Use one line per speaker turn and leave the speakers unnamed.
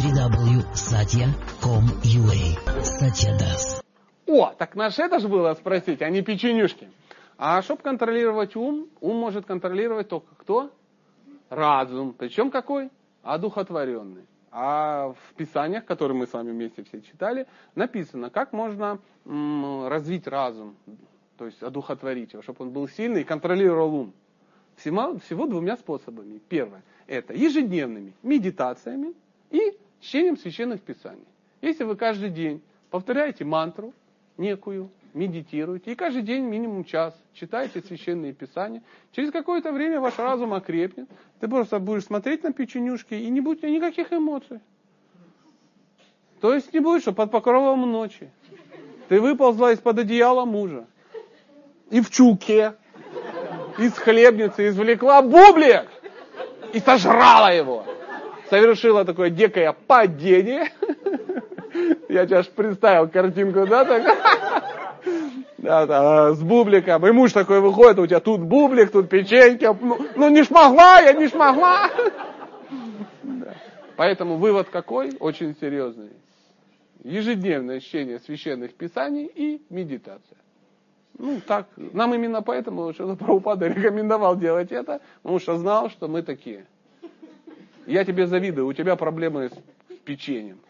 www.satya.com.ua Satya Das.
О, так наш это же было спросить, а не печенюшки. А чтобы контролировать ум, ум может контролировать только кто? Разум. Причем какой? Одухотворенный. А в Писаниях, которые мы с вами вместе все читали, написано, как можно м, развить разум, то есть одухотворить его, чтобы он был сильный и контролировал ум. Всего, всего двумя способами. Первое – это ежедневными медитациями и чтением священных писаний. Если вы каждый день повторяете мантру некую, медитируете, и каждый день минимум час читаете священные писания, через какое-то время ваш разум окрепнет, ты просто будешь смотреть на печенюшки и не будет никаких эмоций. То есть не будет, что под покровом ночи ты выползла из-под одеяла мужа и в чулке из хлебницы извлекла бублик и сожрала его. Совершила такое дикое падение. Я тебе аж представил картинку, да, так? Да, да, с бубликом. И муж такой выходит, у тебя тут бублик, тут печеньки. Ну, ну не смогла, я не смогла. Да. Поэтому вывод какой? Очень серьезный. Ежедневное чтение священных писаний и медитация. Ну, так, нам именно поэтому что Прабхупада рекомендовал делать это, потому что знал, что мы такие. Я тебе завидую, у тебя проблемы с печеньем.